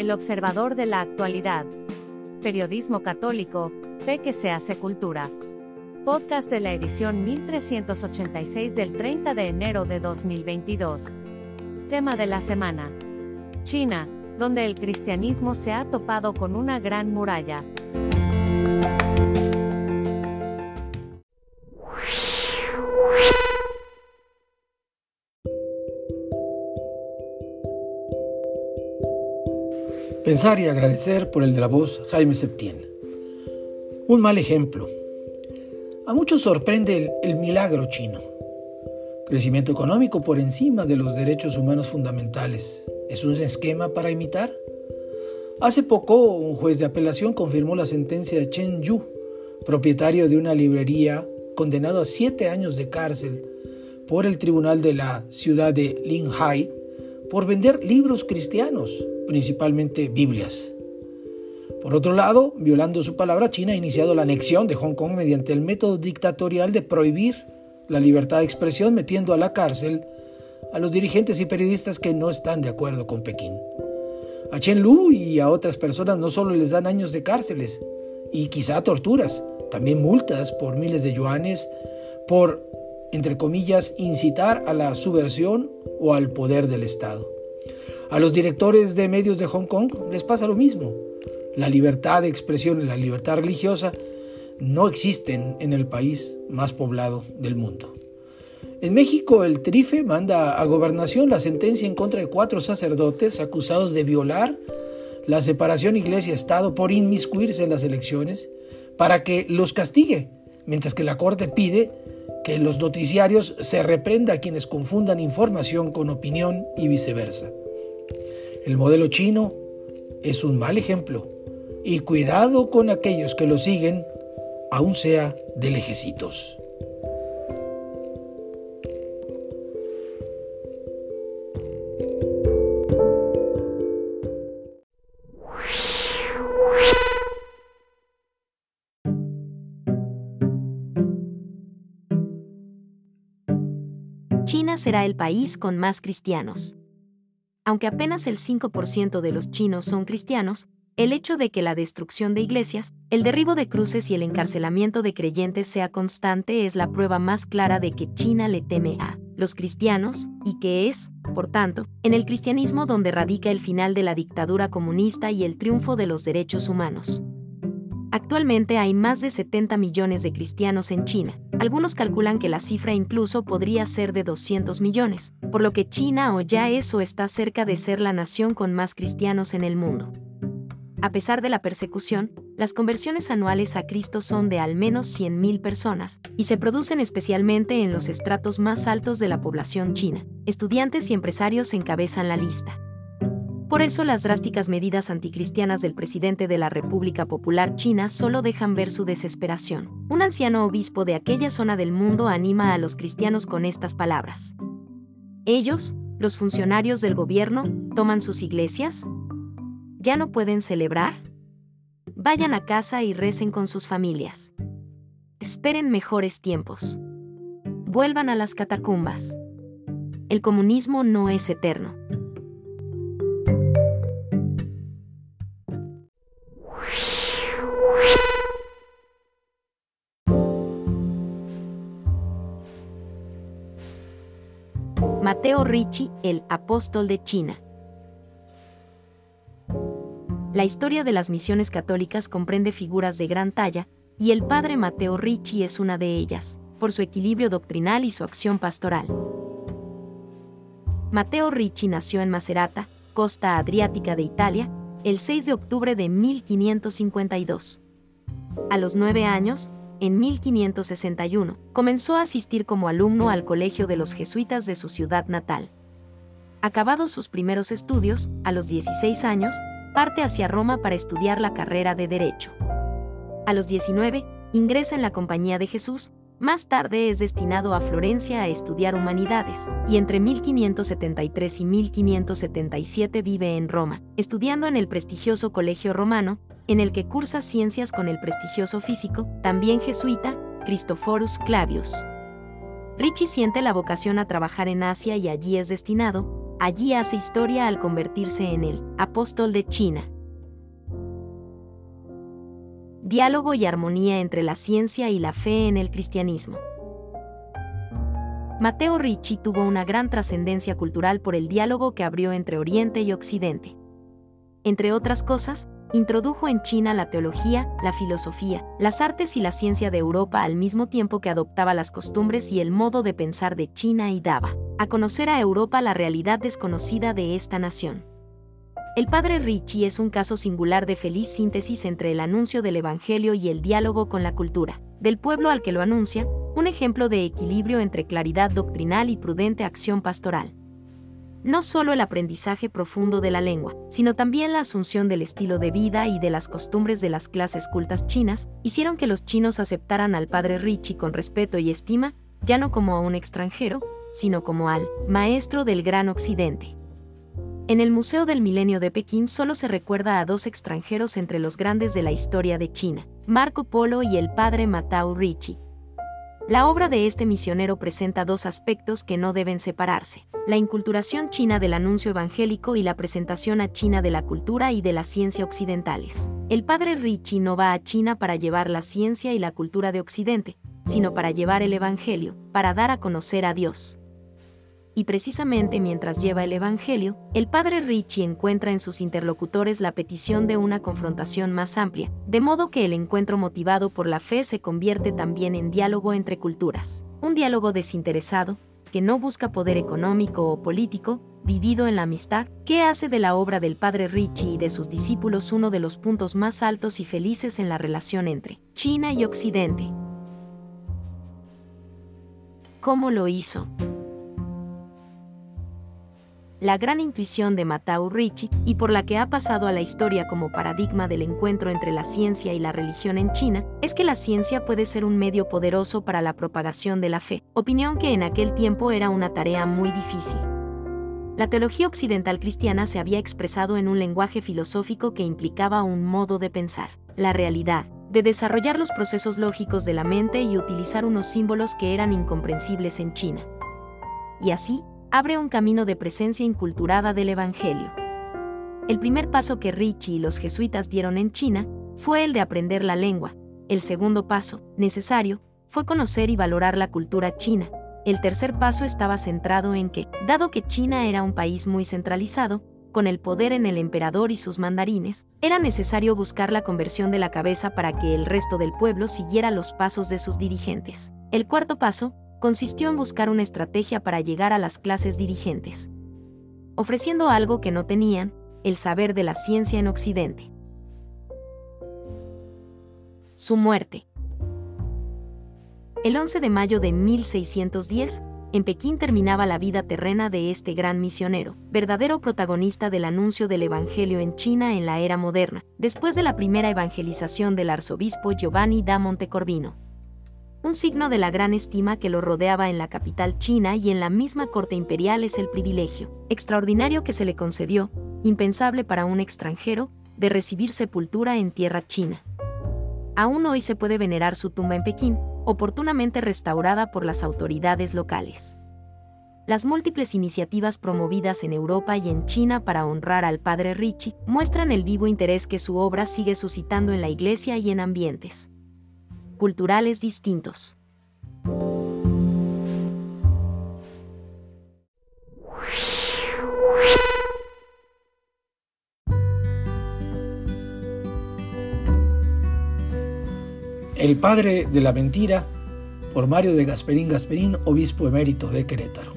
El observador de la actualidad. Periodismo católico, fe que se hace cultura. Podcast de la edición 1386 del 30 de enero de 2022. Tema de la semana. China, donde el cristianismo se ha topado con una gran muralla. Pensar y agradecer por el de la voz Jaime Septién. Un mal ejemplo. A muchos sorprende el, el, milagro chino. Crecimiento económico por encima de los derechos humanos fundamentales. ¿Es un esquema para imitar? Hace poco, un juez de apelación confirmó la sentencia de Chen Yu, propietario de una librería condenado a siete años de cárcel por el tribunal de la ciudad de Linhai por vender libros cristianos principalmente Biblias. Por otro lado, violando su palabra, China ha iniciado la anexión de Hong Kong mediante el método dictatorial de prohibir la libertad de expresión, metiendo a la cárcel a los dirigentes y periodistas que no están de acuerdo con Pekín. A Chen Lu y a otras personas no solo les dan años de cárceles y quizá torturas, también multas por miles de yuanes por, entre comillas, incitar a la subversión o al poder del Estado. A los directores de medios de Hong Kong les pasa lo mismo. La libertad de expresión y la libertad religiosa no existen en el país más poblado del mundo. En México, el Trife manda a gobernación la sentencia en contra de cuatro sacerdotes acusados de violar la separación iglesia-estado por inmiscuirse en las elecciones para que los castigue, mientras que la Corte pide que en los noticiarios se reprenda a quienes confundan información con opinión y viceversa. El modelo chino es un mal ejemplo y cuidado con aquellos que lo siguen, aun sea de lejecitos. Será el país con más cristianos. Aunque apenas el 5% de los chinos son cristianos, el hecho de que la destrucción de iglesias, el derribo de cruces y el encarcelamiento de creyentes sea constante es la prueba más clara de que China le teme a los cristianos y que es, por tanto, en el cristianismo donde radica el final de la dictadura comunista y el triunfo de los derechos humanos. Actualmente hay más de 70 millones de cristianos en China. Algunos calculan que la cifra incluso podría ser de 200 millones, por lo que China o ya es o está cerca de ser la nación con más cristianos en el mundo. A pesar de la persecución, las conversiones anuales a Cristo son de al menos 100.000 personas, y se producen especialmente en los estratos más altos de la población china. Estudiantes y empresarios encabezan la lista. Por eso las drásticas medidas anticristianas del presidente de la República Popular China solo dejan ver su desesperación. Un anciano obispo de aquella zona del mundo anima a los cristianos con estas palabras. Ellos, los funcionarios del gobierno, toman sus iglesias. ¿Ya no pueden celebrar? Vayan a casa y recen con sus familias. Esperen mejores tiempos. Vuelvan a las catacumbas. El comunismo no es eterno. Mateo Ricci, el apóstol de China. La historia de las misiones católicas comprende figuras de gran talla, y el padre Mateo Ricci es una de ellas, por su equilibrio doctrinal y su acción pastoral. Mateo Ricci nació en Macerata, costa adriática de Italia, el 6 de octubre de 1552. A los nueve años, en 1561, comenzó a asistir como alumno al Colegio de los Jesuitas de su ciudad natal. Acabados sus primeros estudios, a los 16 años, parte hacia Roma para estudiar la carrera de Derecho. A los 19, ingresa en la Compañía de Jesús, más tarde es destinado a Florencia a estudiar humanidades, y entre 1573 y 1577 vive en Roma, estudiando en el prestigioso Colegio Romano, en el que cursa ciencias con el prestigioso físico, también jesuita, Christophorus Clavius. Richie siente la vocación a trabajar en Asia y allí es destinado, allí hace historia al convertirse en el apóstol de China. Diálogo y armonía entre la ciencia y la fe en el cristianismo. Mateo Ricci tuvo una gran trascendencia cultural por el diálogo que abrió entre Oriente y Occidente. Entre otras cosas, introdujo en China la teología, la filosofía, las artes y la ciencia de Europa al mismo tiempo que adoptaba las costumbres y el modo de pensar de China y daba a conocer a Europa la realidad desconocida de esta nación. El padre Ricci es un caso singular de feliz síntesis entre el anuncio del Evangelio y el diálogo con la cultura, del pueblo al que lo anuncia, un ejemplo de equilibrio entre claridad doctrinal y prudente acción pastoral no solo el aprendizaje profundo de la lengua, sino también la asunción del estilo de vida y de las costumbres de las clases cultas chinas, hicieron que los chinos aceptaran al padre Ricci con respeto y estima, ya no como a un extranjero, sino como al maestro del gran occidente. En el Museo del Milenio de Pekín solo se recuerda a dos extranjeros entre los grandes de la historia de China, Marco Polo y el padre Matao Ricci. La obra de este misionero presenta dos aspectos que no deben separarse, la inculturación china del anuncio evangélico y la presentación a China de la cultura y de la ciencia occidentales. El padre Ricci no va a China para llevar la ciencia y la cultura de Occidente, sino para llevar el Evangelio, para dar a conocer a Dios y precisamente mientras lleva el Evangelio, el padre Ricci encuentra en sus interlocutores la petición de una confrontación más amplia, de modo que el encuentro motivado por la fe se convierte también en diálogo entre culturas, un diálogo desinteresado, que no busca poder económico o político, vivido en la amistad, que hace de la obra del padre Ricci y de sus discípulos uno de los puntos más altos y felices en la relación entre China y Occidente. ¿Cómo lo hizo? La gran intuición de Matau Ricci y por la que ha pasado a la historia como paradigma del encuentro entre la ciencia y la religión en China, es que la ciencia puede ser un medio poderoso para la propagación de la fe, opinión que en aquel tiempo era una tarea muy difícil. La teología occidental cristiana se había expresado en un lenguaje filosófico que implicaba un modo de pensar, la realidad, de desarrollar los procesos lógicos de la mente y utilizar unos símbolos que eran incomprensibles en China. Y así, abre un camino de presencia inculturada del Evangelio. El primer paso que Ricci y los jesuitas dieron en China fue el de aprender la lengua. El segundo paso, necesario, fue conocer y valorar la cultura china. El tercer paso estaba centrado en que, dado que China era un país muy centralizado, con el poder en el emperador y sus mandarines, era necesario buscar la conversión de la cabeza para que el resto del pueblo siguiera los pasos de sus dirigentes. El cuarto paso consistió en buscar una estrategia para llegar a las clases dirigentes, ofreciendo algo que no tenían, el saber de la ciencia en Occidente. Su muerte. El 11 de mayo de 1610, en Pekín terminaba la vida terrena de este gran misionero, verdadero protagonista del anuncio del Evangelio en China en la era moderna, después de la primera evangelización del arzobispo Giovanni da Montecorvino un signo de la gran estima que lo rodeaba en la capital china y en la misma corte imperial es el privilegio, extraordinario que se le concedió, impensable para un extranjero, de recibir sepultura en tierra china. Aún hoy se puede venerar su tumba en Pekín, oportunamente restaurada por las autoridades locales. Las múltiples iniciativas promovidas en Europa y en China para honrar al padre Ricci muestran el vivo interés que su obra sigue suscitando en la iglesia y en ambientes culturales distintos. El padre de la mentira por Mario de Gasperín Gasperín, obispo emérito de Querétaro.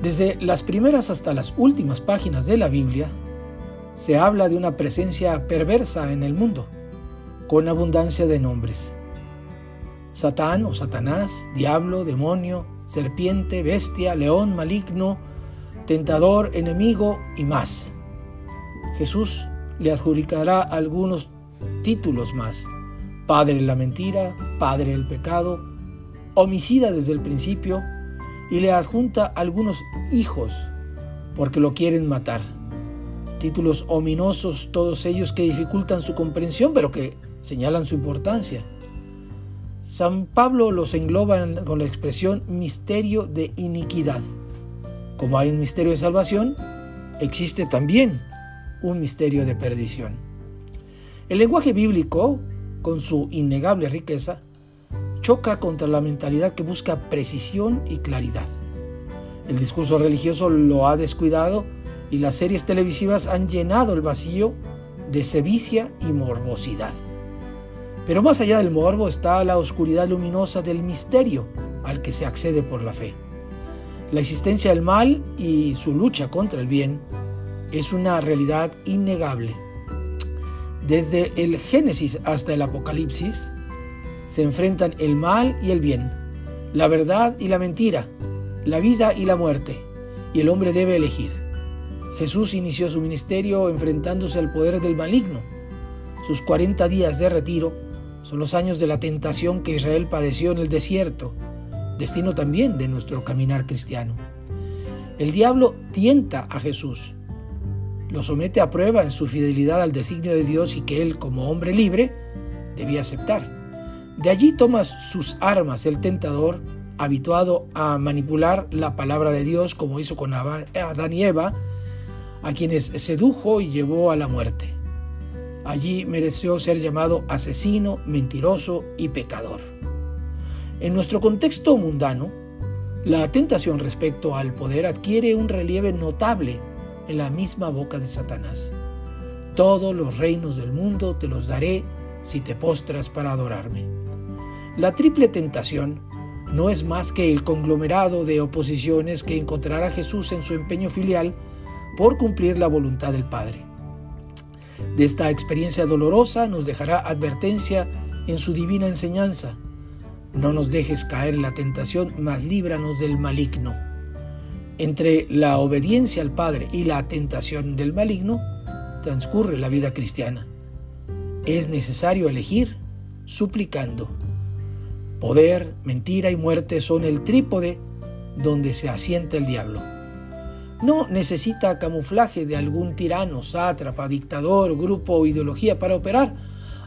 Desde las primeras hasta las últimas páginas de la Biblia, se habla de una presencia perversa en el mundo con abundancia de nombres. Satán o Satanás, diablo, demonio, serpiente, bestia, león maligno, tentador, enemigo y más. Jesús le adjudicará algunos títulos más. Padre de la mentira, Padre del pecado, homicida desde el principio, y le adjunta algunos hijos porque lo quieren matar. Títulos ominosos todos ellos que dificultan su comprensión, pero que señalan su importancia. San Pablo los engloba con la expresión misterio de iniquidad, Como hay un misterio de salvación, existe también un misterio de perdición. El lenguaje bíblico, con su innegable riqueza, choca contra la mentalidad que busca precisión y claridad. El discurso religioso lo ha descuidado y las series televisivas han llenado el vacío de sevicia y morbosidad. Pero más allá del morbo está la oscuridad luminosa del misterio al que se accede por la fe. La existencia del mal y su lucha contra el bien es una realidad innegable. Desde el Génesis hasta el Apocalipsis se enfrentan el mal y el bien, la verdad y la mentira, la vida y la muerte, y el hombre debe elegir. Jesús inició su ministerio enfrentándose al poder del maligno. Sus 40 días de retiro son los años de la tentación que Israel padeció en el desierto, destino también de nuestro caminar cristiano. El diablo tienta a Jesús, lo somete a prueba en su fidelidad al designio de Dios y que él, como hombre libre, debía aceptar. De allí toma sus armas el tentador, habituado a manipular la palabra de Dios como hizo con Adán y Eva, a quienes sedujo y llevó a la muerte. Allí mereció ser llamado asesino, mentiroso y pecador. En nuestro contexto mundano, la tentación respecto al poder adquiere un relieve notable en la misma boca de Satanás. Todos los reinos del mundo te los daré si te postras para adorarme. La triple tentación no es más que el conglomerado de oposiciones que encontrará Jesús en su empeño filial por cumplir la voluntad del Padre. De esta experiencia dolorosa nos dejará advertencia en su divina enseñanza. No nos dejes caer en la tentación, mas líbranos del maligno. Entre la obediencia al Padre y la tentación del maligno transcurre la vida cristiana. Es necesario elegir suplicando. Poder, mentira y muerte son el trípode donde se asienta el diablo. No necesita camuflaje de algún tirano, sátrapa, dictador, grupo o ideología para operar,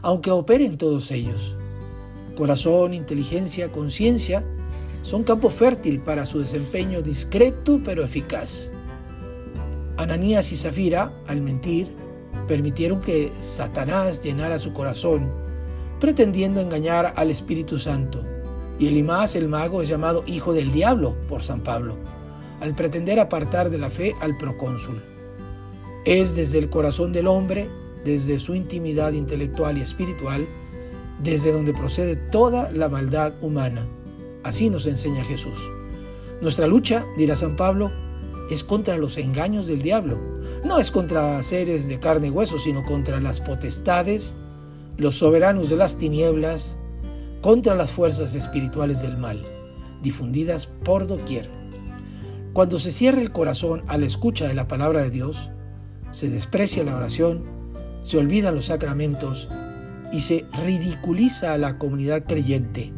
aunque operen todos ellos. Corazón, inteligencia, conciencia son campo fértil para su desempeño discreto pero eficaz. Ananías y Zafira, al mentir, permitieron que Satanás llenara su corazón, pretendiendo engañar al Espíritu Santo. Y Elimás, el mago, es llamado hijo del diablo por San Pablo al pretender apartar de la fe al procónsul. Es desde el corazón del hombre, desde su intimidad intelectual y espiritual, desde donde procede toda la maldad humana. Así nos enseña Jesús. Nuestra lucha, dirá San Pablo, es contra los engaños del diablo. No es contra seres de carne y hueso, sino contra las potestades, los soberanos de las tinieblas, contra las fuerzas espirituales del mal, difundidas por doquier. Cuando se cierra el corazón a la escucha de la palabra de Dios, se desprecia la oración, se olvidan los sacramentos y se ridiculiza a la comunidad creyente.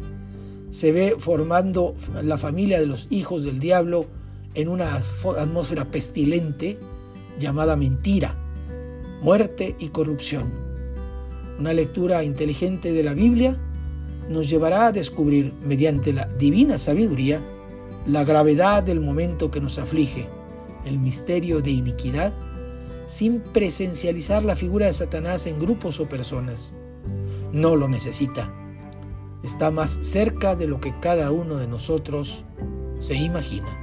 Se ve formando la familia de los hijos del diablo en una atmósfera pestilente llamada mentira, muerte y corrupción. Una lectura inteligente de la Biblia nos llevará a descubrir, mediante la divina sabiduría, la gravedad del momento que nos aflige, el misterio de iniquidad, sin presencializar la figura de Satanás en grupos o personas. No lo necesita. Está más cerca de lo que cada uno de nosotros se imagina.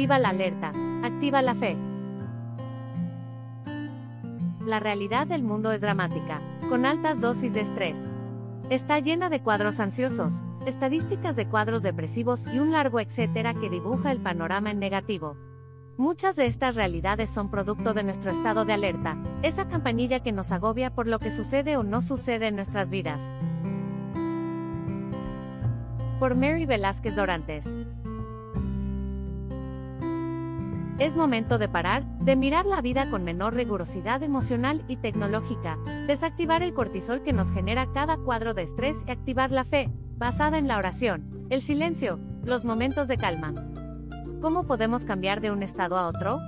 Desactiva la alerta, activa la fe. La realidad del mundo es dramática, con altas dosis de estrés. Está llena de cuadros ansiosos, estadísticas de cuadros depresivos y un largo etcétera que dibuja el panorama en negativo. Muchas de estas realidades son producto de nuestro estado de alerta, esa campanilla que nos agobia por lo que sucede o no sucede en nuestras vidas. Por Mary Velázquez Dorantes. Es momento de parar, de mirar la vida con menor rigurosidad emocional y tecnológica, desactivar el cortisol que nos genera cada cuadro de estrés y activar la fe, basada en la oración, el silencio, los momentos de calma. ¿Cómo podemos cambiar de un estado a otro?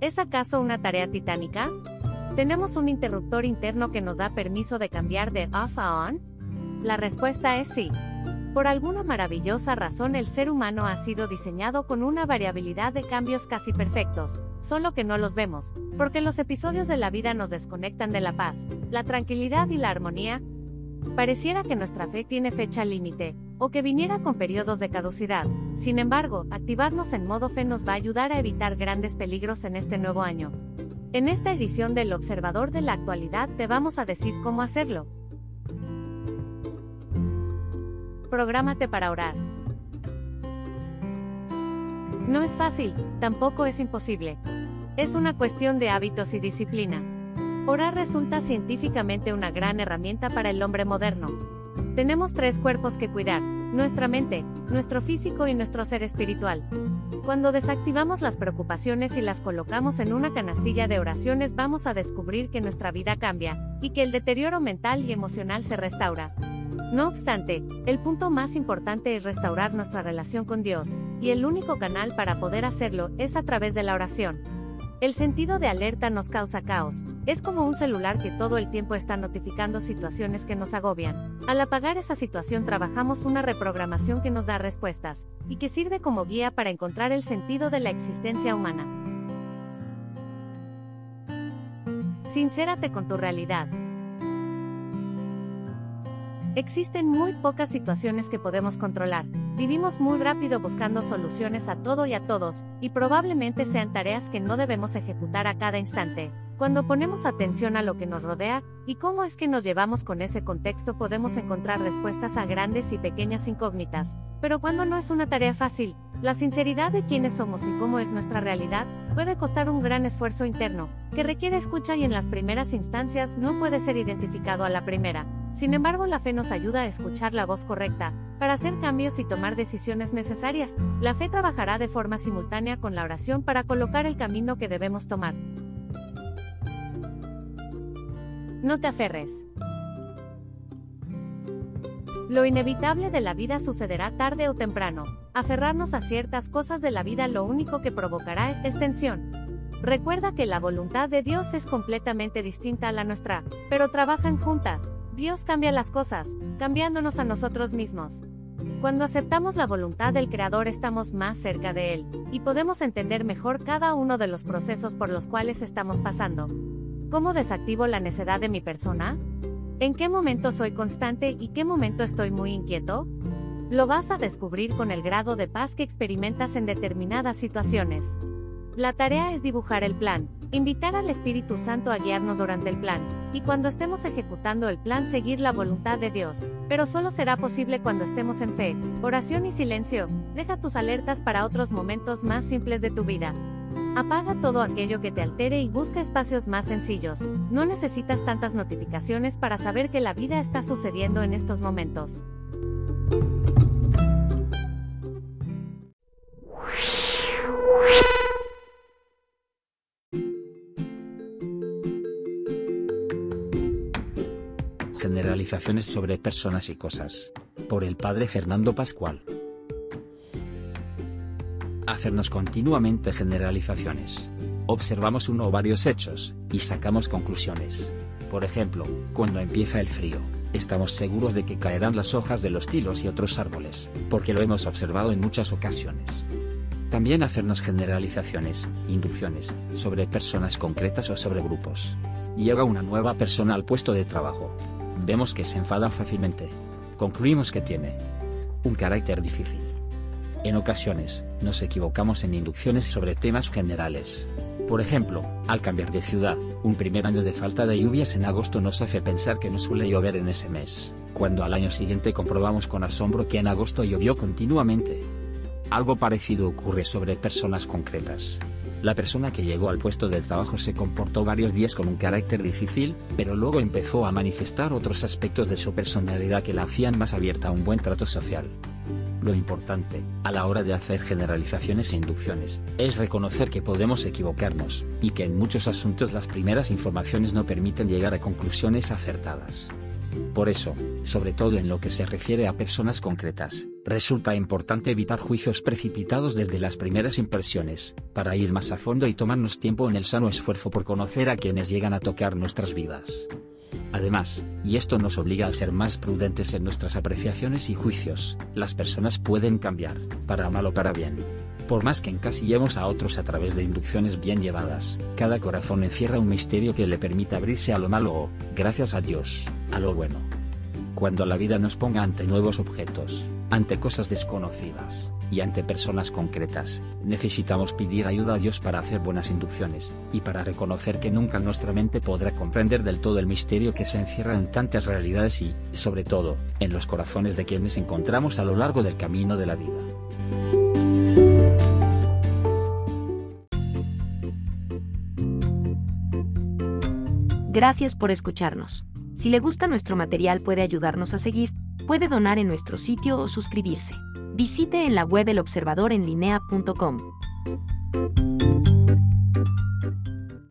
¿Es acaso una tarea titánica? ¿Tenemos un interruptor interno que nos da permiso de cambiar de off a on? La respuesta es sí. Por alguna maravillosa razón el ser humano ha sido diseñado con una variabilidad de cambios casi perfectos, solo que no los vemos, porque los episodios de la vida nos desconectan de la paz, la tranquilidad y la armonía. Pareciera que nuestra fe tiene fecha límite, o que viniera con periodos de caducidad. Sin embargo, activarnos en modo fe nos va a ayudar a evitar grandes peligros en este nuevo año. En esta edición del Observador de la Actualidad te vamos a decir cómo hacerlo. Prográmate para orar. No es fácil, tampoco es imposible. Es una cuestión de hábitos y disciplina. Orar resulta científicamente una gran herramienta para el hombre moderno. Tenemos tres cuerpos que cuidar, nuestra mente, nuestro físico y nuestro ser espiritual. Cuando desactivamos las preocupaciones y las colocamos en una canastilla de oraciones vamos a descubrir que nuestra vida cambia, y que el deterioro mental y emocional se restaura. No obstante, el punto más importante es restaurar nuestra relación con Dios, y el único canal para poder hacerlo es a través de la oración. El sentido de alerta nos causa caos, es como un celular que todo el tiempo está notificando situaciones que nos agobian. Al apagar esa situación trabajamos una reprogramación que nos da respuestas, y que sirve como guía para encontrar el sentido de la existencia humana. Sincérate con tu realidad. Existen muy pocas situaciones que podemos controlar. Vivimos muy rápido buscando soluciones a todo y a todos, y probablemente sean tareas que no debemos ejecutar a cada instante. Cuando ponemos atención a lo que nos rodea, y cómo es que nos llevamos con ese contexto podemos encontrar respuestas a grandes y pequeñas incógnitas. Pero cuando no es una tarea fácil, la sinceridad de quiénes somos y cómo es nuestra realidad, puede costar un gran esfuerzo interno, que requiere escucha y en las primeras instancias no puede ser identificado a la primera. Sin embargo, la fe nos ayuda a escuchar la voz correcta, para hacer cambios y tomar decisiones necesarias. La fe trabajará de forma simultánea con la oración para colocar el camino que debemos tomar. No te aferres. Lo inevitable de la vida sucederá tarde o temprano. Aferrarnos a ciertas cosas de la vida lo único que provocará es tensión. Recuerda que la voluntad de Dios es completamente distinta a la nuestra, pero trabajan juntas, Dios cambia las cosas, cambiándonos a nosotros mismos. Cuando aceptamos la voluntad del Creador estamos más cerca de Él, y podemos entender mejor cada uno de los procesos por los cuales estamos pasando. ¿Cómo desactivo la necedad de mi persona? ¿En qué momento soy constante y qué momento estoy muy inquieto? Lo vas a descubrir con el grado de paz que experimentas en determinadas situaciones. La tarea es dibujar el plan, invitar al Espíritu Santo a guiarnos durante el plan, y cuando estemos ejecutando el plan seguir la voluntad de Dios, pero solo será posible cuando estemos en fe, oración y silencio, deja tus alertas para otros momentos más simples de tu vida. Apaga todo aquello que te altere y busca espacios más sencillos, no necesitas tantas notificaciones para saber que la vida está sucediendo en estos momentos. Generalizaciones sobre personas y cosas. Por el padre Fernando Pascual. Hacernos continuamente generalizaciones. Observamos uno o varios hechos, y sacamos conclusiones. Por ejemplo, cuando empieza el frío, estamos seguros de que caerán las hojas de los tilos y otros árboles, porque lo hemos observado en muchas ocasiones. También hacernos generalizaciones, inducciones, sobre personas concretas o sobre grupos. Llega una nueva persona al puesto de trabajo, Vemos que se enfada fácilmente. Concluimos que tiene un carácter difícil. En ocasiones, nos equivocamos en inducciones sobre temas generales. Por ejemplo, al cambiar de ciudad, un primer año de falta de lluvias en agosto nos hace pensar que no suele llover en ese mes, cuando al año siguiente comprobamos con asombro que en agosto llovió continuamente. Algo parecido ocurre sobre personas concretas. La persona que llegó al puesto de trabajo se comportó varios días con un carácter difícil, pero luego empezó a manifestar otros aspectos de su personalidad que la hacían más abierta a un buen trato social. Lo importante, a la hora de hacer generalizaciones e inducciones, es reconocer que podemos equivocarnos, y que en muchos asuntos las primeras informaciones no permiten llegar a conclusiones acertadas. Por eso, sobre todo en lo que se refiere a personas concretas, resulta importante evitar juicios precipitados desde las primeras impresiones, para ir más a fondo y tomarnos tiempo en el sano esfuerzo por conocer a quienes llegan a tocar nuestras vidas. Además, y esto nos obliga a ser más prudentes en nuestras apreciaciones y juicios, las personas pueden cambiar, para mal o para bien. Por más que encasillemos a otros a través de inducciones bien llevadas, cada corazón encierra un misterio que le permite abrirse a lo malo o, gracias a Dios, a lo bueno. Cuando la vida nos ponga ante nuevos objetos, ante cosas desconocidas, y ante personas concretas, necesitamos pedir ayuda a Dios para hacer buenas inducciones, y para reconocer que nunca nuestra mente podrá comprender del todo el misterio que se encierra en tantas realidades y, sobre todo, en los corazones de quienes encontramos a lo largo del camino de la vida. Gracias por escucharnos. Si le gusta nuestro material puede ayudarnos a seguir, puede donar en nuestro sitio o suscribirse. Visite en la web elobservadorenlinea.com.